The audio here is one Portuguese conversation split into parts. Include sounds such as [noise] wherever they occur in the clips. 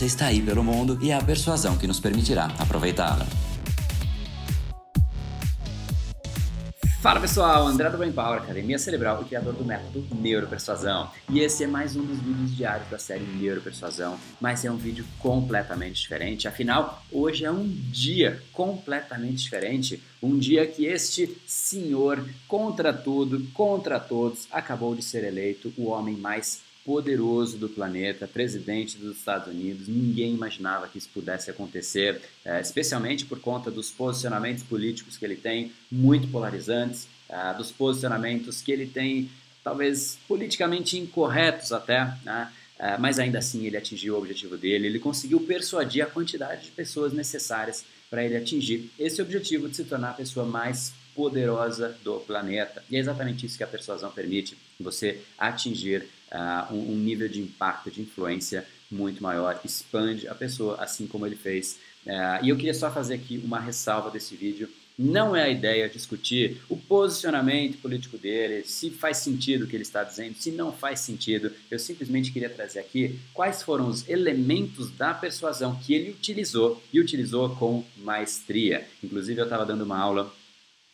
abundância está aí pelo mundo e é a persuasão que nos permitirá aproveitá-la. Fala pessoal, André do Brain Power, Academia Cerebral e criador do método Neuropersuasão. E esse é mais um dos vídeos diários da série Neuropersuasão, mas é um vídeo completamente diferente. Afinal, hoje é um dia completamente diferente, um dia que este senhor, contra tudo, contra todos, acabou de ser eleito o homem mais poderoso do planeta, presidente dos Estados Unidos. Ninguém imaginava que isso pudesse acontecer, é, especialmente por conta dos posicionamentos políticos que ele tem, muito polarizantes, é, dos posicionamentos que ele tem, talvez politicamente incorretos até, né? é, mas ainda assim ele atingiu o objetivo dele. Ele conseguiu persuadir a quantidade de pessoas necessárias para ele atingir esse objetivo de se tornar a pessoa mais poderosa do planeta. E é exatamente isso que a persuasão permite, você atingir uh, um, nível de impacto, de influência muito maior, expande a pessoa, assim como ele fez. Uh, e eu queria só fazer aqui uma ressalva desse vídeo. Não é a ideia discutir o posicionamento político dele, se faz sentido o que ele está dizendo, se não faz sentido. Eu simplesmente queria trazer aqui quais foram os elementos da persuasão que ele utilizou e utilizou com maestria. Inclusive, eu estava dando uma aula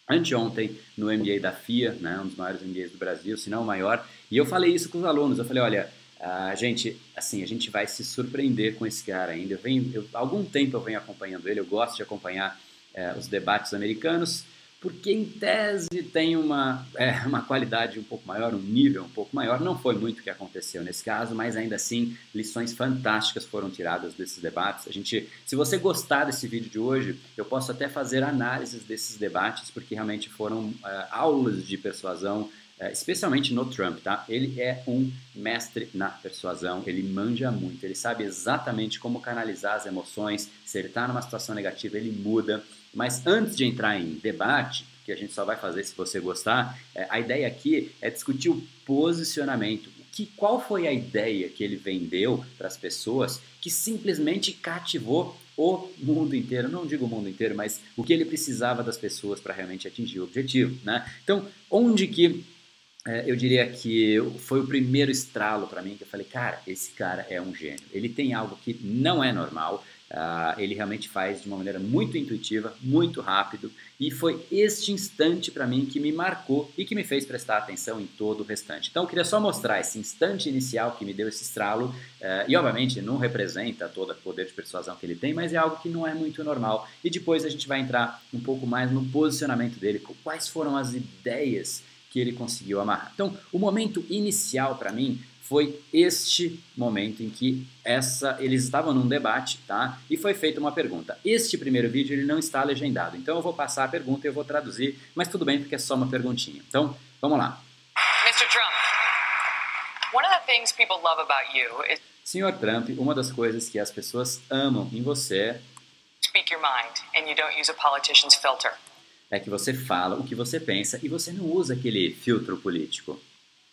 anteontem no MBA da FIA, né, um dos maiores MBAs do Brasil, se não o maior, e eu falei isso com os alunos, eu falei, olha, a gente, assim, a gente vai se surpreender com esse cara ainda, eu venho, eu, algum tempo eu venho acompanhando ele, eu gosto de acompanhar é, os debates americanos, porque em tese tem uma, é, uma qualidade um pouco maior, um nível um pouco maior. Não foi muito o que aconteceu nesse caso, mas ainda assim lições fantásticas foram tiradas desses debates. A gente, se você gostar desse vídeo de hoje, eu posso até fazer análises desses debates, porque realmente foram é, aulas de persuasão, especialmente no Trump, tá? Ele é um mestre na persuasão, ele manja muito, ele sabe exatamente como canalizar as emoções. Se ele está numa situação negativa, ele muda. Mas antes de entrar em debate, que a gente só vai fazer se você gostar, é, a ideia aqui é discutir o posicionamento. Que, qual foi a ideia que ele vendeu para as pessoas que simplesmente cativou o mundo inteiro, não digo o mundo inteiro, mas o que ele precisava das pessoas para realmente atingir o objetivo, né? Então, onde que é, eu diria que foi o primeiro estralo para mim que eu falei, cara, esse cara é um gênio. Ele tem algo que não é normal. Uh, ele realmente faz de uma maneira muito intuitiva, muito rápido, e foi este instante para mim que me marcou e que me fez prestar atenção em todo o restante. Então, eu queria só mostrar esse instante inicial que me deu esse estralo, uh, e obviamente não representa todo o poder de persuasão que ele tem, mas é algo que não é muito normal. E depois a gente vai entrar um pouco mais no posicionamento dele, quais foram as ideias que ele conseguiu amarrar. Então, o momento inicial para mim foi este momento em que essa eles estavam num debate, tá? E foi feita uma pergunta. Este primeiro vídeo ele não está legendado, então eu vou passar a pergunta e eu vou traduzir, mas tudo bem porque é só uma perguntinha. Então, vamos lá. Mr. Trump, one of the things people love about you is Senhor Trump, uma das coisas que as pessoas amam em você speak your mind and you don't use a politician's filter. É que você fala o que você pensa e você não usa aquele filtro político.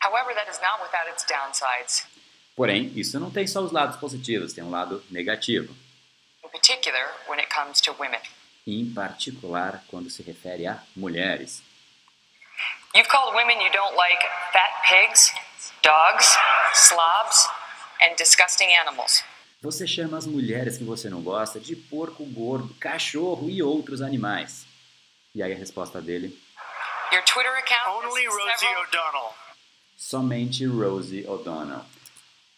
However, that is not without its downsides. Porém, isso não tem só os lados positivos, tem um lado negativo. In particular, when it comes to women. Em particular, quando se refere a mulheres. You've called women you don't like fat pigs, dogs, slobs and disgusting animals. Você chama as mulheres que você não gosta de porco gordo, cachorro e outros animais. E aí a resposta dele? Your Twitter account Only Rosie O'Donnell somente Rosie O'Donnell.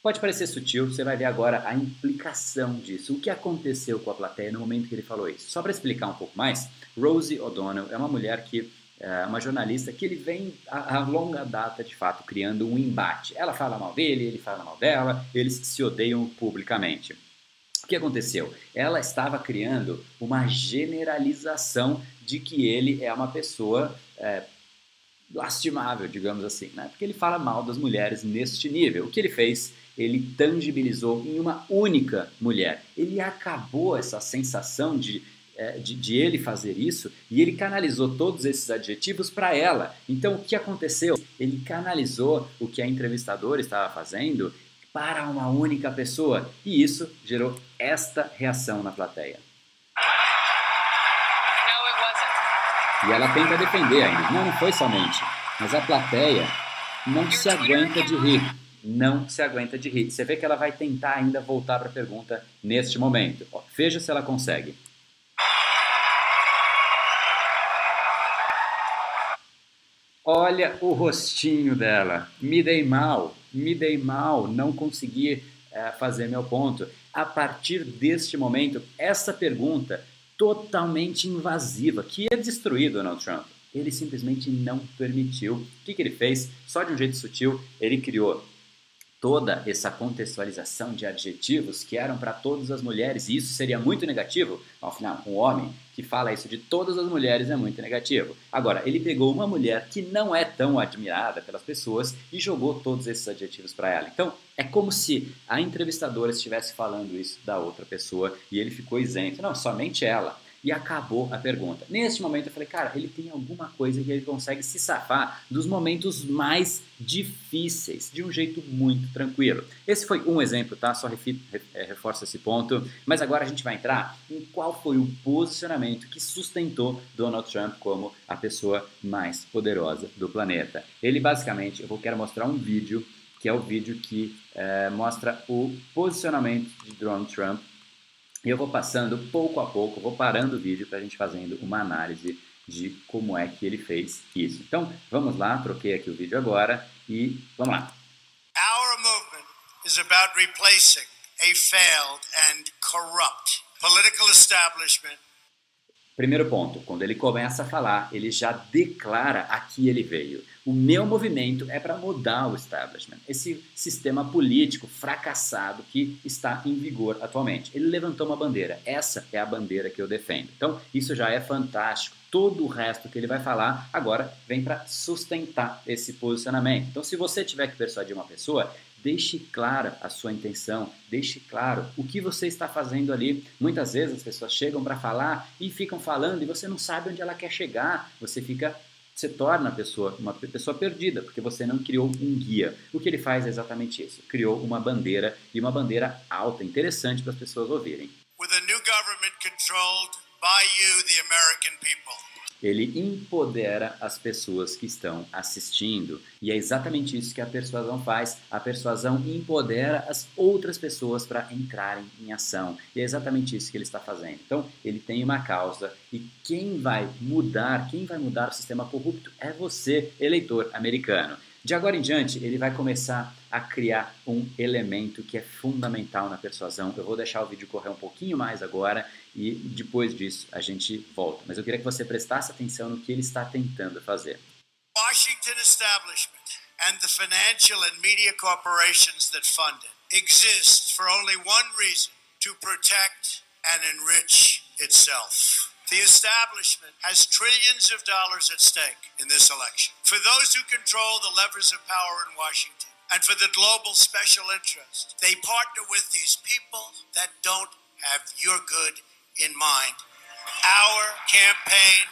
Pode parecer sutil, você vai ver agora a implicação disso. O que aconteceu com a plateia no momento que ele falou isso? Só para explicar um pouco mais, Rosie O'Donnell é uma mulher que é uma jornalista que ele vem a, a, longa data, de fato, criando um embate. Ela fala mal dele, ele fala mal dela, eles se odeiam publicamente. O que aconteceu? Ela estava criando uma generalização de que ele é uma pessoa é, lastimável, digamos assim, né? porque ele fala mal das mulheres neste nível. O que ele fez? ele tangibilizou em uma única mulher. Ele acabou essa sensação de é, de, de, ele fazer isso e ele canalizou todos esses adjetivos para ela. Então, o que aconteceu? Ele canalizou o que a entrevistadora estava fazendo para uma única pessoa e isso gerou esta reação na plateia. E ela tenta defender ainda. Não, não foi somente. Mas a plateia não se aguenta de rir. Não se aguenta de rir. Você vê que ela vai tentar ainda voltar para a pergunta neste momento. Ó, veja se ela consegue. Olha o rostinho dela. Me dei mal, me dei mal, não consegui é, fazer meu ponto. A partir deste momento, essa pergunta totalmente invasiva, que ia destruir Donald Trump, ele simplesmente não permitiu. O que, que ele fez? Só de um jeito sutil, ele criou toda essa contextualização de adjetivos que eram para todas as mulheres, e isso seria muito negativo, ao final, um homem que fala isso de todas as mulheres é muito negativo. Agora, ele pegou uma mulher que não é tão admirada pelas pessoas e jogou todos esses adjetivos para ela. Então, é como se a entrevistadora estivesse falando isso da outra pessoa e ele ficou isento. Não, somente ela e acabou a pergunta. Neste momento eu falei, cara, ele tem alguma coisa que ele consegue se safar dos momentos mais difíceis, de um jeito muito tranquilo. Esse foi um exemplo, tá? Só é, reforça esse ponto. Mas agora a gente vai entrar em qual foi o posicionamento que sustentou Donald Trump como a pessoa mais poderosa do planeta. Ele basicamente, eu quero mostrar um vídeo que é o vídeo que é, mostra o posicionamento de Donald Trump e eu vou passando pouco a pouco, vou parando o vídeo para a gente fazendo uma análise de como é que ele fez isso. Então, vamos lá, troquei aqui o vídeo agora e vamos lá. Our movement is about replacing a failed and corrupt political establishment Primeiro ponto, quando ele começa a falar, ele já declara a que ele veio. O meu movimento é para mudar o establishment, esse sistema político fracassado que está em vigor atualmente. Ele levantou uma bandeira, essa é a bandeira que eu defendo. Então, isso já é fantástico. Todo o resto que ele vai falar agora vem para sustentar esse posicionamento. Então, se você tiver que persuadir uma pessoa, Deixe clara a sua intenção, deixe claro o que você está fazendo ali. Muitas vezes as pessoas chegam para falar e ficam falando e você não sabe onde ela quer chegar. Você fica se torna a pessoa uma pessoa perdida, porque você não criou um guia. O que ele faz é exatamente isso. Criou uma bandeira e uma bandeira alta, interessante para as pessoas ouvirem. With a new government controlled by you, the American people ele empodera as pessoas que estão assistindo. E é exatamente isso que a persuasão faz. A persuasão empodera as outras pessoas para entrarem em ação. E é exatamente isso que ele está fazendo. Então, ele tem uma causa e quem vai mudar, quem vai mudar o sistema corrupto é você, eleitor americano. De agora em diante, ele vai começar a criar um elemento que é fundamental na persuasão. Eu vou deixar o vídeo correr um pouquinho mais agora e depois disso a gente volta. Mas eu queria que você prestasse atenção no que ele está tentando fazer. Washington establishment and the financial and media corporations that fund it exist for only one reason, to protect and enrich itself. The establishment has trillions of dollars at stake in this election. For those who control the levers of power in Washington and for the global special interest, they partner with these people that don't have your good in mind. Our campaign.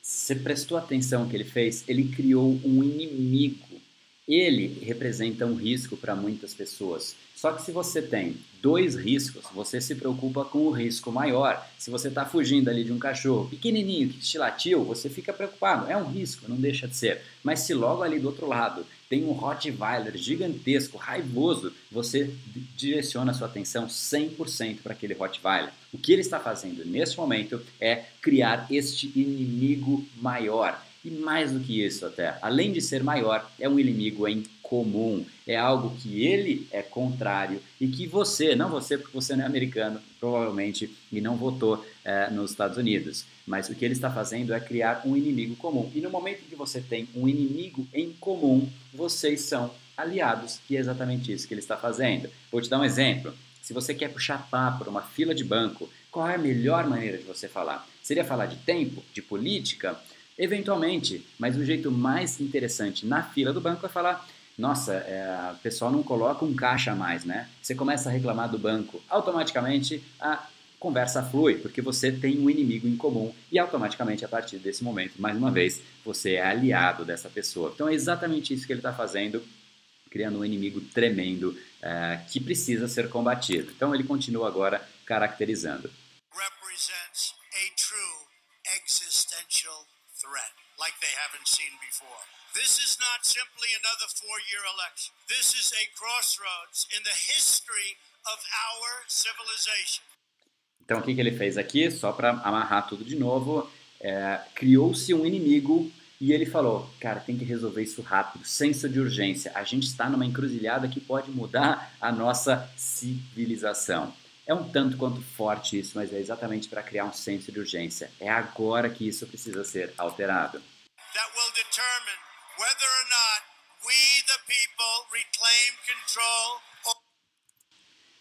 Você prestou atenção que ele fez? Ele criou um inimigo. Ele representa um risco para muitas pessoas. Só que se você tem dois riscos, você se preocupa com o risco maior. Se você está fugindo ali de um cachorro pequenininho que te latiu, você fica preocupado. É um risco, não deixa de ser. Mas se logo ali do outro lado tem um Rottweiler gigantesco, raivoso, você direciona sua atenção 100% para aquele Rottweiler. O que ele está fazendo neste momento é criar este inimigo maior. E mais do que isso até, além de ser maior, é um inimigo em comum, é algo que ele é contrário e que você, não você, porque você não é americano, provavelmente, e não votou é, nos Estados Unidos, mas o que ele está fazendo é criar um inimigo comum. E no momento que você tem um inimigo em comum, vocês são aliados, e é exatamente isso que ele está fazendo. Vou te dar um exemplo. Se você quer puxar papo para uma fila de banco, qual é a melhor maneira de você falar? Seria falar de tempo, de política? Eventualmente, mas o jeito mais interessante na fila do banco é falar nossa, é, o pessoal não coloca um caixa a mais, né? Você começa a reclamar do banco, automaticamente a conversa flui, porque você tem um inimigo em comum e automaticamente a partir desse momento, mais uma vez, você é aliado dessa pessoa. Então é exatamente isso que ele está fazendo, criando um inimigo tremendo é, que precisa ser combatido. Então ele continua agora caracterizando. Like they haven't seen before. This is not simply another four-year election. This is a crossroads in the history of our civilization. Então, o que, que ele fez aqui? Só para amarrar tudo de novo, é, criou-se um inimigo e ele falou: cara, tem que resolver isso rápido, senso de urgência. A gente está numa encruzilhada que pode mudar a nossa civilização. É um tanto quanto forte isso, mas é exatamente para criar um senso de urgência. É agora que isso precisa ser alterado. That will determine whether or not we, the people, reclaim control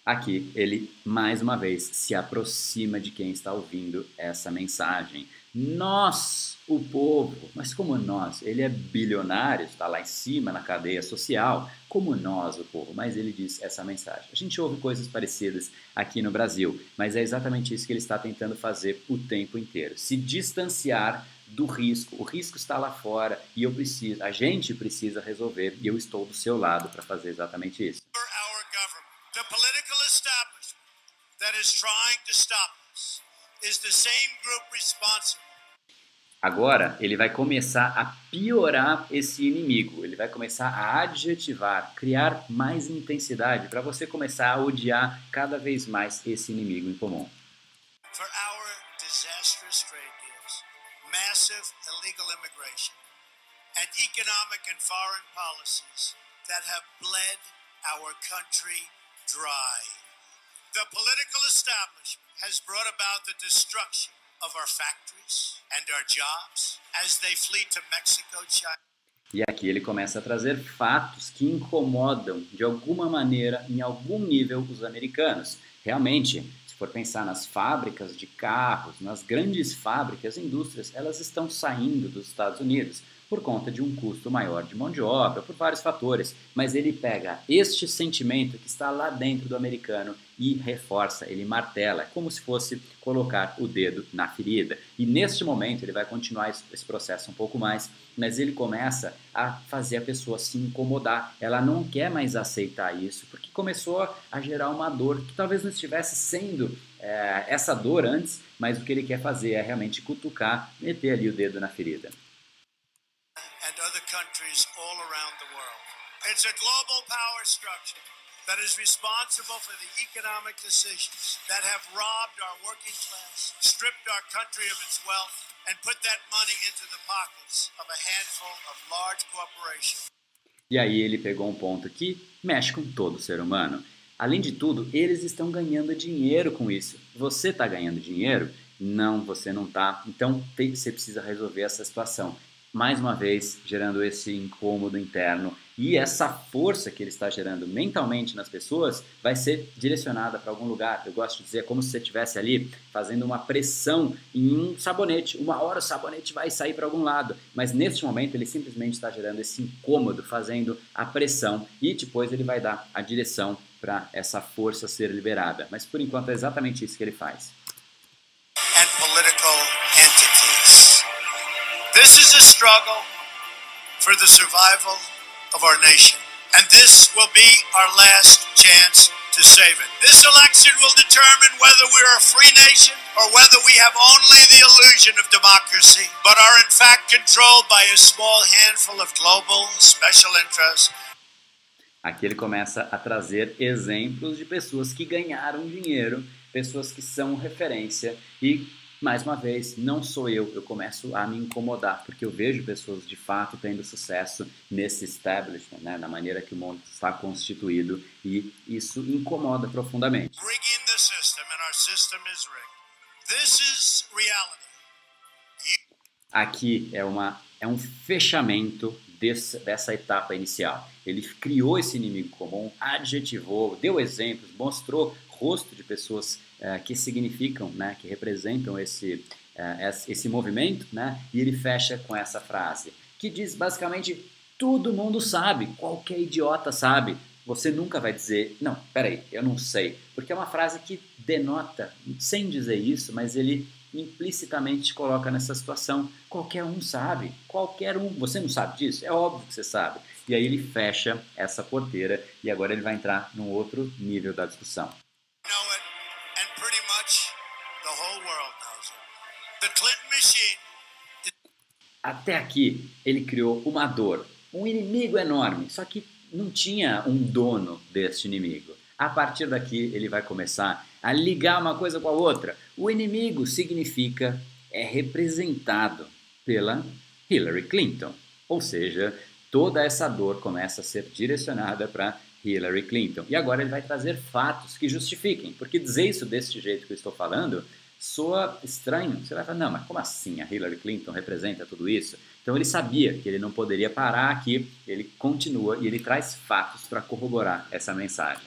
Aqui ele mais uma vez se aproxima de quem está ouvindo essa mensagem. Nós, o povo, mas como nós? Ele é bilionário, está lá em cima na cadeia social, como nós, o povo. Mas ele diz essa mensagem. A gente ouve coisas parecidas aqui no Brasil, mas é exatamente isso que ele está tentando fazer o tempo inteiro: se distanciar do risco. O risco está lá fora e eu preciso, a gente precisa resolver e eu estou do seu lado para fazer exatamente isso. Is the same group responsible. Agora ele vai começar a piorar esse inimigo, ele vai começar a adjetivar, criar mais intensidade para você começar a odiar cada vez mais esse inimigo em comum. For our disastrous trade deals, massive illegal immigration, and economic and foreign policies that have bled our country dry. The political establishment has brought about the destruction of our factories E aqui ele começa a trazer fatos que incomodam de alguma maneira, em algum nível, os americanos. Realmente, se for pensar nas fábricas de carros, nas grandes fábricas, indústrias, elas estão saindo dos Estados Unidos por conta de um custo maior de mão de obra, por vários fatores, mas ele pega este sentimento que está lá dentro do americano e reforça, ele martela, é como se fosse colocar o dedo na ferida. E neste momento ele vai continuar esse processo um pouco mais, mas ele começa a fazer a pessoa se incomodar. Ela não quer mais aceitar isso, porque começou a gerar uma dor que talvez não estivesse sendo é, essa dor antes, mas o que ele quer fazer é realmente cutucar, meter ali o dedo na ferida. Countries all around the world. It's a global power structure that is responsible for the economic decisions that have robbed our working class, stripped our country of its wealth, and put that money into the pockets of a handful of large corporations. E aí ele pegou um ponto que mexe com todo ser humano. Além de tudo, eles estão ganhando dinheiro com isso. Você está ganhando dinheiro? Não, você não está. Então você precisa resolver essa situação mais uma vez gerando esse incômodo interno e essa força que ele está gerando mentalmente nas pessoas vai ser direcionada para algum lugar. Eu gosto de dizer como se você estivesse ali fazendo uma pressão em um sabonete. Uma hora o sabonete vai sair para algum lado, mas neste momento ele simplesmente está gerando esse incômodo, fazendo a pressão e depois ele vai dar a direção para essa força ser liberada. Mas por enquanto é exatamente isso que ele faz. This is a struggle for the survival of our nation. And this will be our last chance to save it. This election will determine whether we're a free nation or whether we have only the illusion of democracy, but are in fact controlled by a small handful of global special interests. Aqui ele começa a trazer exemplos de pessoas que ganharam dinheiro, pessoas que são referência e mais uma vez, não sou eu, eu começo a me incomodar, porque eu vejo pessoas de fato tendo sucesso nesse establishment, né, na maneira que o mundo está constituído, e isso incomoda profundamente. Aqui é, uma, é um fechamento desse, dessa etapa inicial. Ele criou esse inimigo comum, adjetivou, deu exemplos, mostrou rosto de pessoas é, que significam, né, que representam esse, é, esse movimento, né, e ele fecha com essa frase, que diz basicamente Todo mundo sabe, qualquer idiota sabe. Você nunca vai dizer, não, peraí, eu não sei. Porque é uma frase que denota, sem dizer isso, mas ele implicitamente te coloca nessa situação. Qualquer um sabe, qualquer um. Você não sabe disso? É óbvio que você sabe. E aí ele fecha essa porteira e agora ele vai entrar num outro nível da discussão. Até aqui ele criou uma dor, um inimigo enorme, só que não tinha um dono deste inimigo. A partir daqui ele vai começar a ligar uma coisa com a outra. O inimigo significa é representado pela Hillary Clinton. Ou seja, toda essa dor começa a ser direcionada para Hillary Clinton. E agora ele vai trazer fatos que justifiquem, porque dizer isso desse jeito que eu estou falando soa estranho. Você vai falar, não, mas como assim a Hillary Clinton representa tudo isso? Então ele sabia que ele não poderia parar aqui, ele continua e ele traz fatos para corroborar essa mensagem.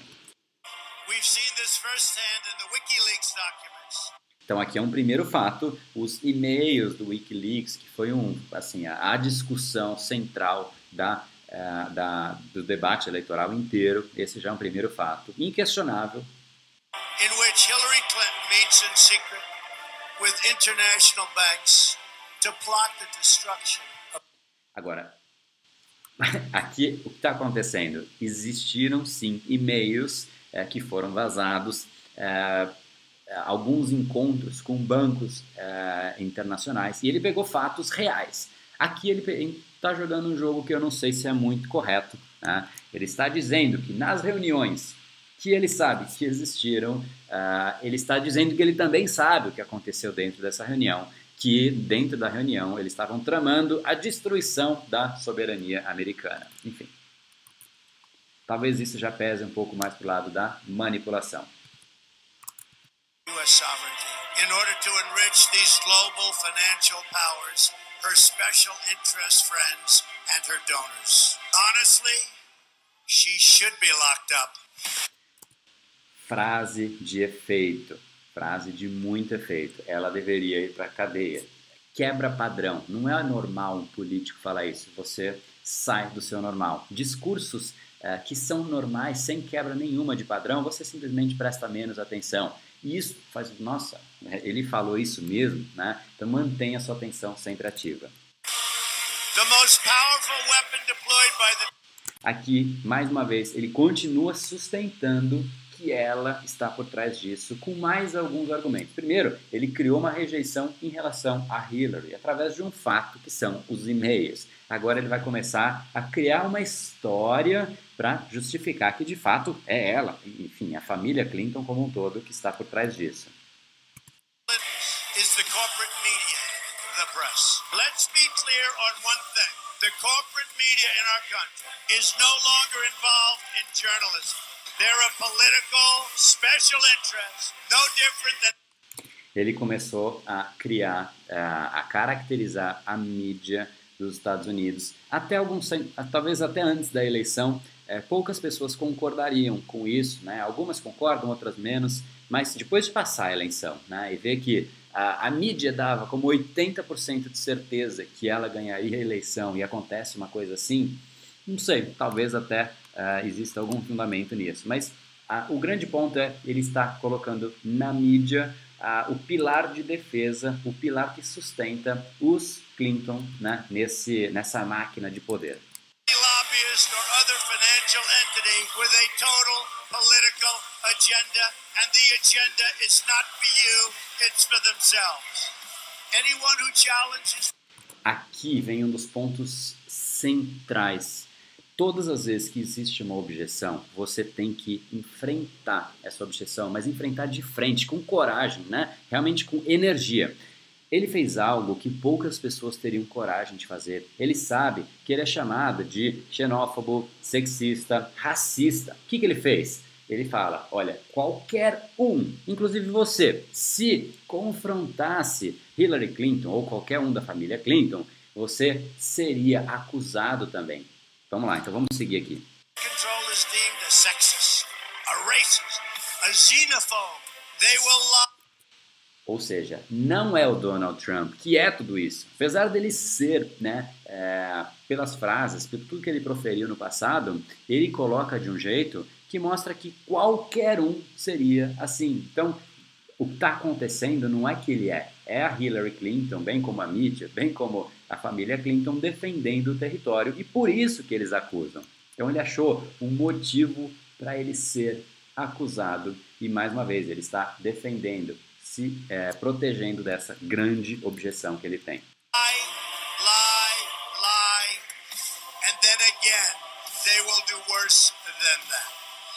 Então aqui é um primeiro fato, os e-mails do WikiLeaks, que foi um, assim, a, discussão central da, uh, da, do debate eleitoral inteiro. Esse já é um primeiro fato, inquestionável. In which Hillary Clinton meets in secret with international banks to plot the destruction. Agora, [laughs] aqui o que está acontecendo? Existiram sim e-mails é, que foram vazados é, alguns encontros com bancos é, internacionais e ele pegou fatos reais. Aqui ele está jogando um jogo que eu não sei se é muito correto. Né? Ele está dizendo que nas reuniões que ele sabe que existiram, uh, ele está dizendo que ele também sabe o que aconteceu dentro dessa reunião, que dentro da reunião eles estavam tramando a destruição da soberania americana. Enfim, talvez isso já pese um pouco mais para o lado da manipulação. U.S. sovereignty in order to enrich these global financial powers, her special interest friends, and her donors. Honestly, she should be locked up. Frase de efeito, frase de muito efeito. Ela deveria ir para a cadeia. Quebra padrão. Não é normal um político falar isso. Você sai do seu normal. Discursos é, que são normais, sem quebra nenhuma de padrão, você simplesmente presta menos atenção. E isso faz, nossa, ele falou isso mesmo, né? Então mantenha sua atenção sempre ativa. Aqui, mais uma vez, ele continua sustentando que ela está por trás disso, com mais alguns argumentos. Primeiro, ele criou uma rejeição em relação a Hillary, através de um fato que são os e-mails. Agora ele vai começar a criar uma história para justificar que de fato é ela, enfim, a família Clinton como um todo que está por trás disso. Let's be clear on one thing. The corporate media in our country is no longer involved in journalism. Ele começou a criar, a caracterizar a mídia dos Estados Unidos. Até alguns, talvez até antes da eleição, é, poucas pessoas concordariam com isso, né? Algumas concordam, outras menos, mas depois de passar a eleição, né, e ver que a, a mídia dava como 80% de certeza que ela ganharia a eleição e acontece uma coisa assim, não sei, talvez até uh, exista algum fundamento nisso, mas uh, o grande ponto é ele está colocando na mídia uh, o pilar de defesa, o pilar que sustenta os Clinton né, nesse, nessa máquina de poder agenda, and the agenda is not for you, it's for themselves. Anyone who challenges. Aqui vem um dos pontos centrais. Todas as vezes que existe uma objeção, você tem que enfrentar essa objeção, mas enfrentar de frente, com coragem, né? Realmente com energia. Ele fez algo que poucas pessoas teriam coragem de fazer. Ele sabe que ele é chamado de xenófobo, sexista, racista. O que, que ele fez? Ele fala: olha, qualquer um, inclusive você, se confrontasse Hillary Clinton ou qualquer um da família Clinton, você seria acusado também. Vamos lá, então vamos seguir aqui. Ou seja, não é o Donald Trump que é tudo isso. Apesar dele ser né, é, pelas frases, por tudo que ele proferiu no passado, ele coloca de um jeito que mostra que qualquer um seria assim. Então, o que está acontecendo não é que ele é, é a Hillary Clinton, bem como a mídia, bem como a família Clinton defendendo o território e por isso que eles acusam. Então ele achou um motivo para ele ser acusado e mais uma vez ele está defendendo, se é, protegendo dessa grande objeção que ele tem.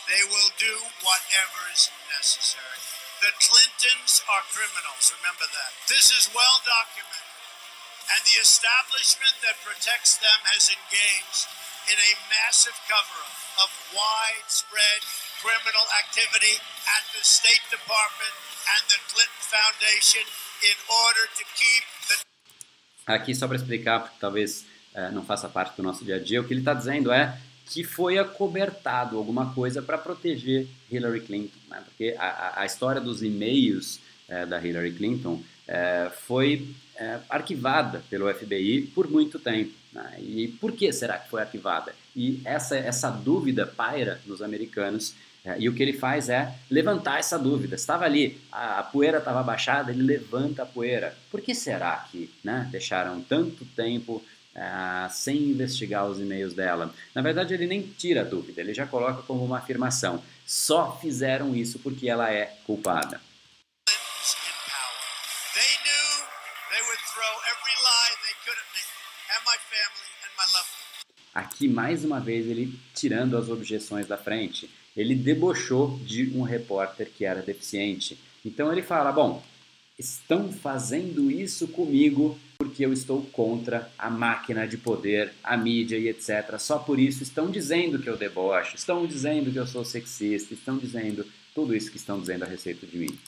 They will do whatever is necessary. The Clintons are criminals, remember that. This is well documented. And the establishment that protects them has engaged in a massive cover up of widespread criminal activity at the State Department and the Clinton Foundation in order to keep the. Aqui, só para explicar, porque talvez é, não faça parte do nosso dia a dia, o que ele está dizendo é que foi acobertado alguma coisa para proteger Hillary Clinton, né? porque a, a, história dos e-mails é, da Hillary Clinton é, foi é, arquivada pelo FBI por muito tempo. Né? E por que será que foi arquivada? E essa, essa dúvida paira nos americanos é, e o que ele faz é levantar essa dúvida. Estava ali, a, a poeira estava baixada, ele levanta a poeira. Por que será que né, deixaram tanto tempo ah, sem investigar os e-mails dela. Na verdade, ele nem tira a dúvida, ele já coloca como uma afirmação. Só fizeram isso porque ela é culpada. Aqui, mais uma vez, ele tirando as objeções da frente. Ele debochou de um repórter que era deficiente. Então ele fala: Bom, estão fazendo isso comigo porque eu estou contra a máquina de poder, a mídia e etc. Só por isso estão dizendo que eu debocho, estão dizendo que eu sou sexista, estão dizendo tudo isso que estão dizendo a respeito de mim.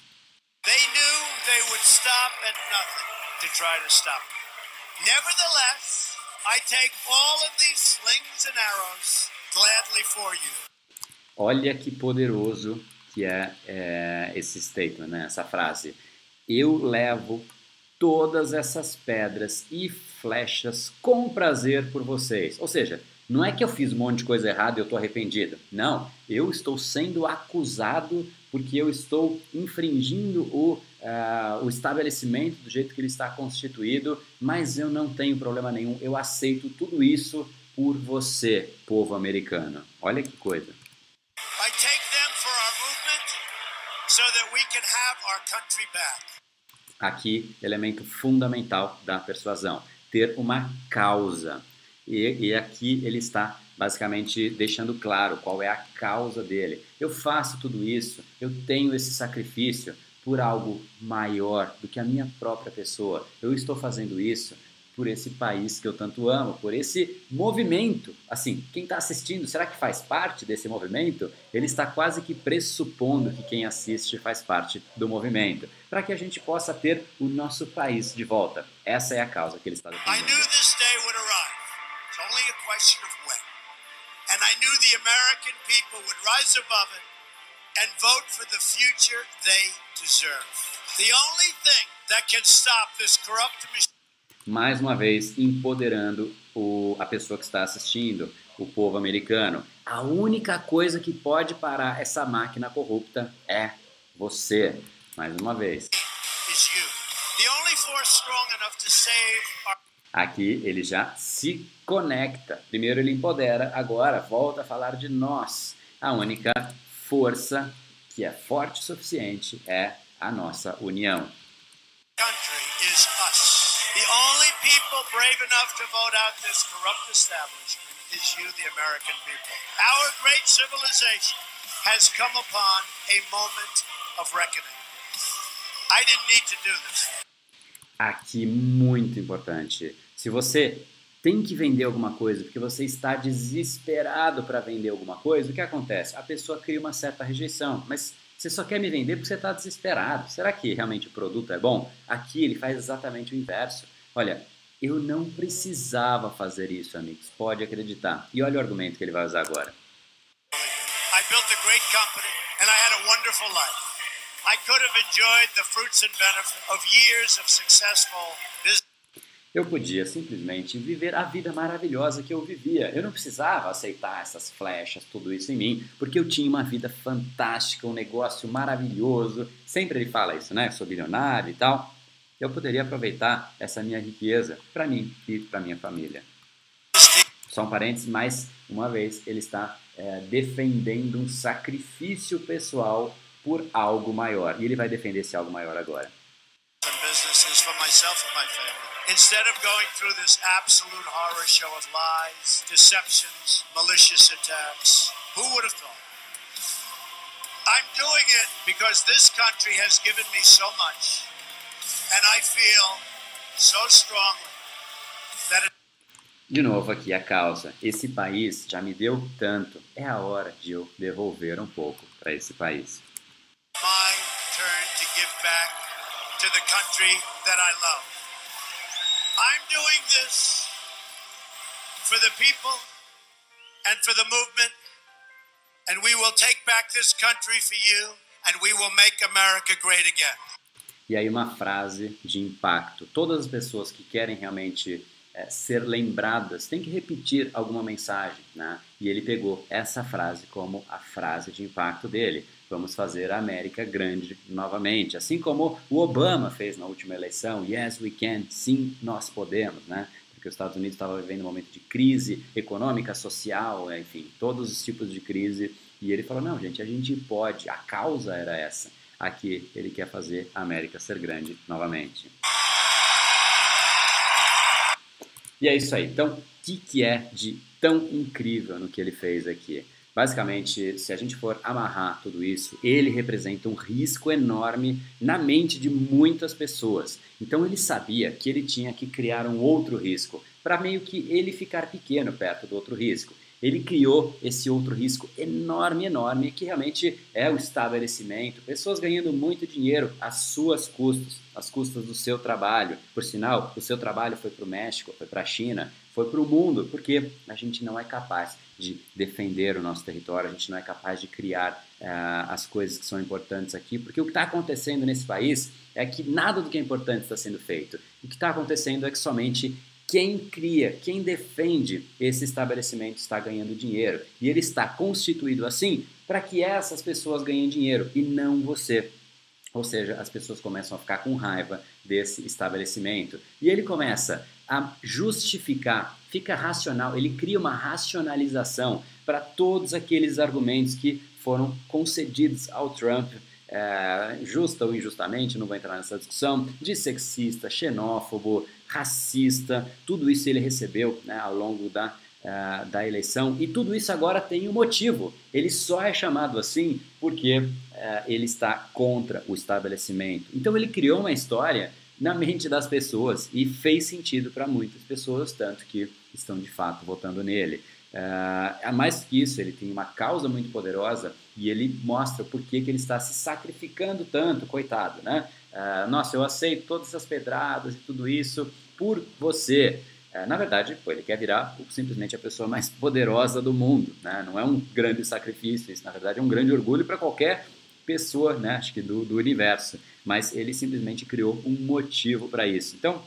They knew they would stop at nothing to try to stop me. Nevertheless, I take all of these slings and arrows gladly for you. Olha que poderoso que é, é esse statement, né? essa frase. Eu levo todas essas pedras e flechas com prazer por vocês. Ou seja, não é que eu fiz um monte de coisa errada e eu estou arrependido. Não, eu estou sendo acusado porque eu estou infringindo o, uh, o estabelecimento do jeito que ele está constituído, mas eu não tenho problema nenhum, eu aceito tudo isso por você, povo americano. Olha que coisa. Aqui elemento fundamental da persuasão, ter uma causa. E, e, aqui ele está basicamente deixando claro qual é a causa dele. Eu faço tudo isso, eu tenho esse sacrifício por algo maior do que a minha própria pessoa. Eu estou fazendo isso por esse país que eu tanto amo, por esse movimento. Assim, quem está assistindo, será que faz parte desse movimento? Ele está quase que pressupondo que quem assiste faz parte do movimento, para que a gente possa ter o nosso país de volta. Essa é a causa que ele está defendendo. I knew this day would arrive. It's only a question of when. And I knew the American people would rise above it and vote for the future they deserve. The only thing that can stop this corrupt machine mais uma vez empoderando o, a pessoa que está assistindo, o povo americano. A única coisa que pode parar essa máquina corrupta é você. Mais uma vez. Aqui ele já se conecta. Primeiro ele empodera, agora volta a falar de nós. A única força que é forte o suficiente é a nossa união. The only people brave enough to vote out this corrupt establishment is you, the American people. Our great civilization has come upon a moment of reckoning. I didn't need to do this. Aqui, muito importante. Se você tem que vender alguma coisa porque você está desesperado para vender alguma coisa, o que acontece? A pessoa cria uma certa rejeição, mas você só quer me vender porque você está desesperado. Será que realmente o produto é bom? Aqui ele faz exatamente o inverso. Olha, eu não precisava fazer isso, amigos. Pode acreditar. E olha o argumento que ele vai usar agora. I built a great company and I had a wonderful life. I could have enjoyed the fruits and benefits of years of successful business. eu podia simplesmente viver a vida maravilhosa que eu vivia. Eu não precisava aceitar essas flechas, tudo isso em mim, porque eu tinha uma vida fantástica, um negócio maravilhoso. Sempre ele fala isso, né? Sou bilionário e tal. Eu poderia aproveitar essa minha riqueza para mim e para minha família. Só um parênteses, mais uma vez ele está é, defendendo um sacrifício pessoal por algo maior. E ele vai defender esse algo maior agora. Instead of going through this absolute horror show of lies, deceptions, malicious attacks, who would have thought? I'm doing it because this country has given me so much, de novo aqui a causa. Esse país já me deu tanto. É a hora de eu devolver um pouco para esse país. My turn to give back to the country that I love. I'm doing this for the people and for the movement, and we will take back this country for you, and we will make America great again. E aí uma frase de impacto. Todas as pessoas que querem realmente é, ser lembradas têm que repetir alguma mensagem, né? E ele pegou essa frase como a frase de impacto dele. Vamos fazer a América grande novamente. Assim como o Obama fez na última eleição. Yes, we can. Sim, nós podemos, né? Porque os Estados Unidos estava vivendo um momento de crise econômica, social, é, enfim, todos os tipos de crise. E ele falou: não, gente, a gente pode. A causa era essa. Aqui ele quer fazer a América ser grande novamente. E é isso aí. Então, o que, que é de tão incrível no que ele fez aqui? Basicamente, se a gente for amarrar tudo isso, ele representa um risco enorme na mente de muitas pessoas. Então ele sabia que ele tinha que criar um outro risco para meio que ele ficar pequeno perto do outro risco ele criou esse outro risco enorme, enorme, que realmente é o estabelecimento, pessoas ganhando muito dinheiro às suas custas, às custas do seu trabalho. Por sinal, o seu trabalho foi para o México, foi para a China, foi para o mundo, porque a gente não é capaz de defender o nosso território, a gente não é capaz de criar uh, as coisas que são importantes aqui, porque o que está acontecendo nesse país é que nada do que é importante está sendo feito. O que está acontecendo é que somente quem cria, quem defende esse estabelecimento está ganhando dinheiro. E ele está constituído assim para que essas pessoas ganhem dinheiro e não você. Ou seja, as pessoas começam a ficar com raiva desse estabelecimento. E ele começa a justificar, fica racional, ele cria uma racionalização para todos aqueles argumentos que foram concedidos ao Trump é, justa ou injustamente, não vou entrar nessa discussão, de sexista, xenófobo, racista, tudo isso ele recebeu né, ao longo da, uh, da eleição e tudo isso agora tem um motivo. Ele só é chamado assim porque uh, ele está contra o estabelecimento. Então ele criou uma história na mente das pessoas e fez sentido para muitas pessoas, tanto que estão de fato votando nele. Uh, mais que isso, ele tem uma causa muito poderosa e ele mostra por que, que ele está se sacrificando tanto, coitado, né? Uh, nossa, eu aceito todas essas pedradas e tudo isso por você. Uh, na verdade, pô, ele quer virar simplesmente a pessoa mais poderosa do mundo, né? Não é um grande sacrifício, isso na verdade é um grande orgulho para qualquer pessoa, né? Acho que do, do universo. Mas ele simplesmente criou um motivo para isso. Então,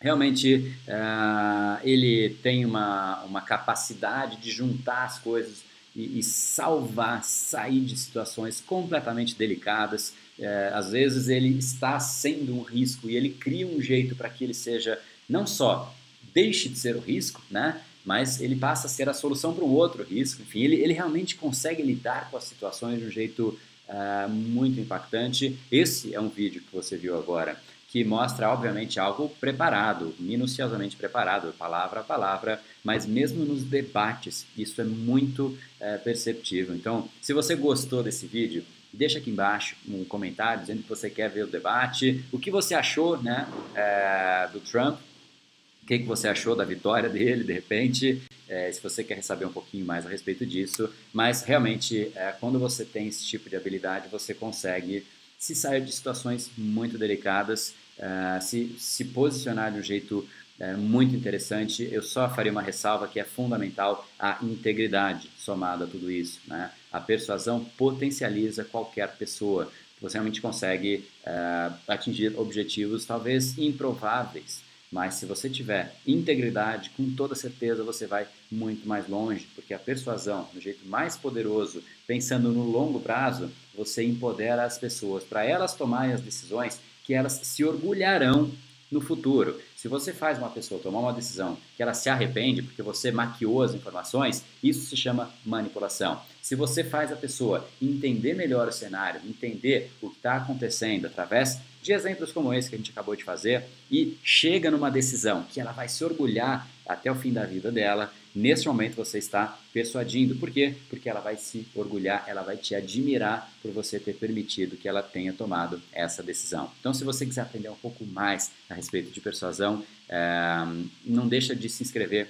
realmente uh, ele tem uma, uma capacidade de juntar as coisas e, e salvar, sair de situações completamente delicadas. Uh, às vezes ele está sendo um risco e ele cria um jeito para que ele seja não só deixe de ser o risco, né? mas ele passa a ser a solução para um outro risco. Enfim, ele, ele realmente consegue lidar com as situações de um jeito uh, muito impactante. Esse é um vídeo que você viu agora que mostra, obviamente, algo preparado, minuciosamente preparado, palavra a palavra, mas mesmo nos debates, isso é muito é, perceptível. Então, se você gostou desse vídeo, deixa aqui embaixo um comentário dizendo que você quer ver o debate, o que você achou né, é, do Trump, o que, que você achou da vitória dele, de repente, é, se você quer saber um pouquinho mais a respeito disso, mas realmente, é, quando você tem esse tipo de habilidade, você consegue se sair de situações muito delicadas, uh, se, se posicionar de um jeito uh, muito interessante. Eu só faria uma ressalva que é fundamental a integridade somada a tudo isso. Né? A persuasão potencializa qualquer pessoa. Você realmente consegue uh, atingir objetivos talvez improváveis. Mas se você tiver integridade, com toda certeza você vai muito mais longe, porque a persuasão, no jeito mais poderoso, pensando no longo prazo, você empodera as pessoas para elas tomarem as decisões que elas se orgulharão no futuro. Se você faz uma pessoa tomar uma decisão que ela se arrepende porque você maquiou as informações, isso se chama manipulação. Se você faz a pessoa entender melhor o cenário, entender o que está acontecendo através de exemplos como esse que a gente acabou de fazer e chega numa decisão que ela vai se orgulhar até o fim da vida dela, nesse momento você está persuadindo. Por quê? Porque ela vai se orgulhar, ela vai te admirar por você ter permitido que ela tenha tomado essa decisão. Então, se você quiser aprender um pouco mais a respeito de persuasão, é, não deixa de se inscrever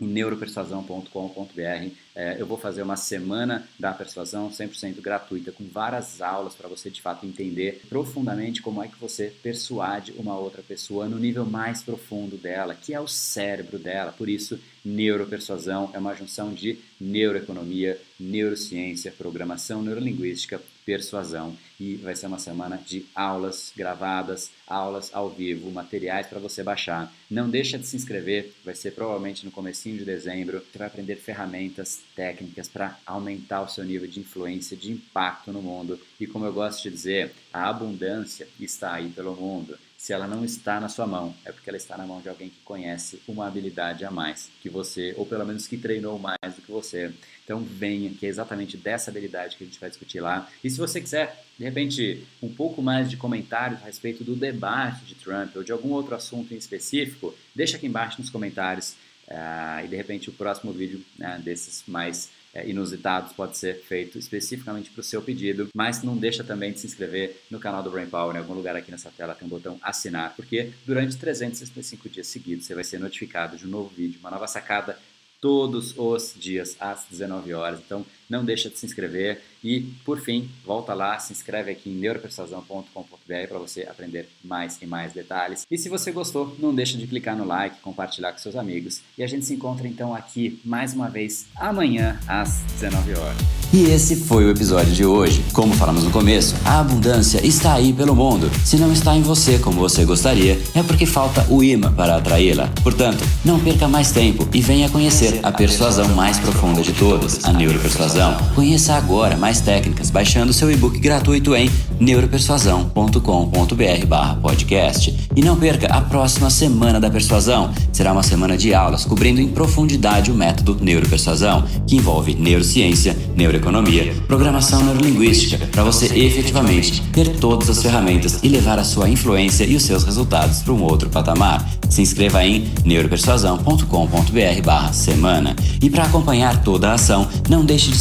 em neuropersuasão.com.br. É, eu vou fazer uma semana da persuasão 100% gratuita, com várias aulas para você de fato entender profundamente como é que você persuade uma outra pessoa no nível mais profundo dela, que é o cérebro dela. Por isso, neuropersuasão é uma junção de neuroeconomia, neurociência, programação neurolinguística, persuasão e vai ser uma semana de aulas gravadas, aulas ao vivo, materiais para você baixar. Não deixa de se inscrever, vai ser provavelmente no comecinho de dezembro. Você vai aprender ferramentas, técnicas para aumentar o seu nível de influência, de impacto no mundo. E como eu gosto de dizer, a abundância está aí pelo mundo se ela não está na sua mão, é porque ela está na mão de alguém que conhece uma habilidade a mais que você, ou pelo menos que treinou mais do que você. Então venha, que é exatamente dessa habilidade que a gente vai discutir lá. E se você quiser, de repente, um pouco mais de comentários a respeito do debate de Trump ou de algum outro assunto em específico, deixa aqui embaixo nos comentários. Uh, e de repente o próximo vídeo né, desses mais inusitados pode ser feito especificamente para o seu pedido, mas não deixa também de se inscrever no canal do Brain Power, em algum lugar aqui nessa tela tem um botão assinar, porque durante 365 dias seguidos você vai ser notificado de um novo vídeo, uma nova sacada todos os dias às 19 horas. Então, não deixa de se inscrever e, por fim, volta lá, se inscreve aqui em neuropersuasão.com.br para você aprender mais e mais detalhes. E se você gostou, não deixa de clicar no like, compartilhar com seus amigos. E a gente se encontra então aqui mais uma vez amanhã às 19 horas. E esse foi o episódio de hoje. Como falamos no começo, a abundância está aí pelo mundo. Se não está em você como você gostaria, é porque falta o imã para atraí-la. Portanto, não perca mais tempo e venha conhecer a persuasão mais profunda de todas, a neuropersuasão. Conheça agora mais técnicas baixando seu e-book gratuito em neuropersuasão.com.br/podcast. E não perca a próxima semana da persuasão. Será uma semana de aulas cobrindo em profundidade o método neuropersuasão, que envolve neurociência, neuroeconomia, programação neurolinguística, para você efetivamente ter todas as ferramentas e levar a sua influência e os seus resultados para um outro patamar. Se inscreva em neuropersuasão.com.br/semana semana. E para acompanhar toda a ação, não deixe de